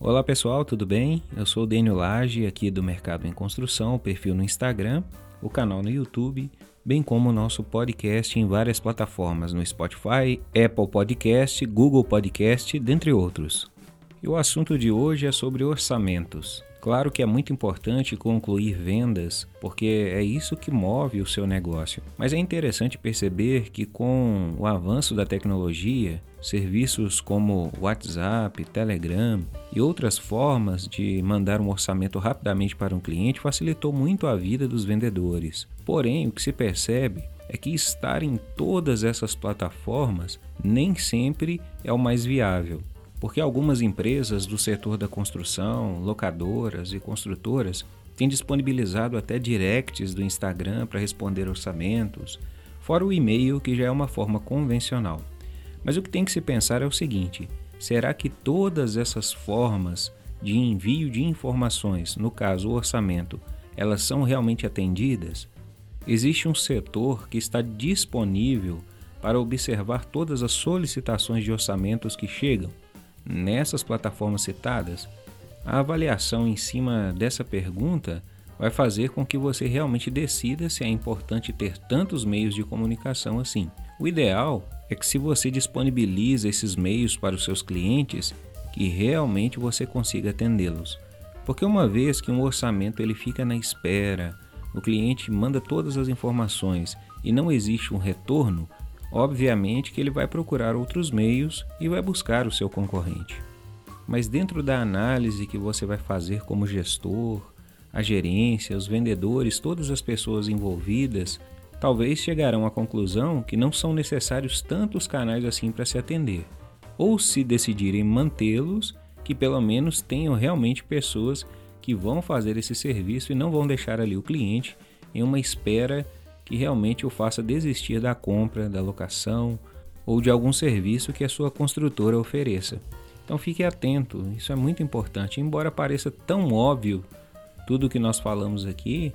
Olá pessoal, tudo bem? Eu sou o Dênio Lage, aqui do Mercado em Construção, o perfil no Instagram, o canal no YouTube, bem como o nosso podcast em várias plataformas no Spotify, Apple Podcast, Google Podcast, dentre outros. E o assunto de hoje é sobre orçamentos. Claro que é muito importante concluir vendas, porque é isso que move o seu negócio. Mas é interessante perceber que com o avanço da tecnologia, serviços como WhatsApp, Telegram e outras formas de mandar um orçamento rapidamente para um cliente facilitou muito a vida dos vendedores. Porém, o que se percebe é que estar em todas essas plataformas nem sempre é o mais viável porque algumas empresas do setor da construção, locadoras e construtoras têm disponibilizado até directs do Instagram para responder orçamentos, fora o e-mail, que já é uma forma convencional. Mas o que tem que se pensar é o seguinte: será que todas essas formas de envio de informações, no caso o orçamento, elas são realmente atendidas? Existe um setor que está disponível para observar todas as solicitações de orçamentos que chegam nessas plataformas citadas, a avaliação em cima dessa pergunta vai fazer com que você realmente decida se é importante ter tantos meios de comunicação assim. O ideal é que se você disponibiliza esses meios para os seus clientes, que realmente você consiga atendê-los. Porque uma vez que um orçamento ele fica na espera, o cliente manda todas as informações e não existe um retorno, Obviamente que ele vai procurar outros meios e vai buscar o seu concorrente. Mas dentro da análise que você vai fazer como gestor, a gerência, os vendedores, todas as pessoas envolvidas, talvez chegarão à conclusão que não são necessários tantos canais assim para se atender. Ou se decidirem mantê-los, que pelo menos tenham realmente pessoas que vão fazer esse serviço e não vão deixar ali o cliente em uma espera que realmente o faça desistir da compra, da locação ou de algum serviço que a sua construtora ofereça. Então fique atento, isso é muito importante. Embora pareça tão óbvio tudo o que nós falamos aqui,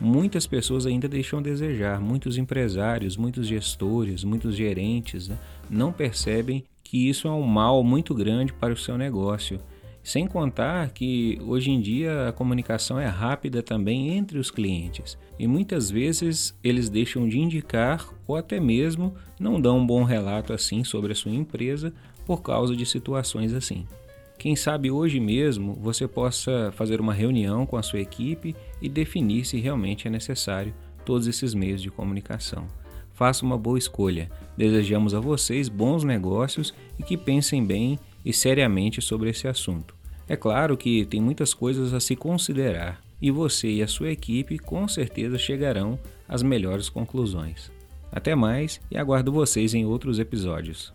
muitas pessoas ainda deixam a desejar. Muitos empresários, muitos gestores, muitos gerentes né, não percebem que isso é um mal muito grande para o seu negócio sem contar que hoje em dia a comunicação é rápida também entre os clientes e muitas vezes eles deixam de indicar ou até mesmo não dão um bom relato assim sobre a sua empresa por causa de situações assim. Quem sabe hoje mesmo você possa fazer uma reunião com a sua equipe e definir se realmente é necessário todos esses meios de comunicação. Faça uma boa escolha. Desejamos a vocês bons negócios e que pensem bem e seriamente sobre esse assunto. É claro que tem muitas coisas a se considerar e você e a sua equipe com certeza chegarão às melhores conclusões. Até mais e aguardo vocês em outros episódios.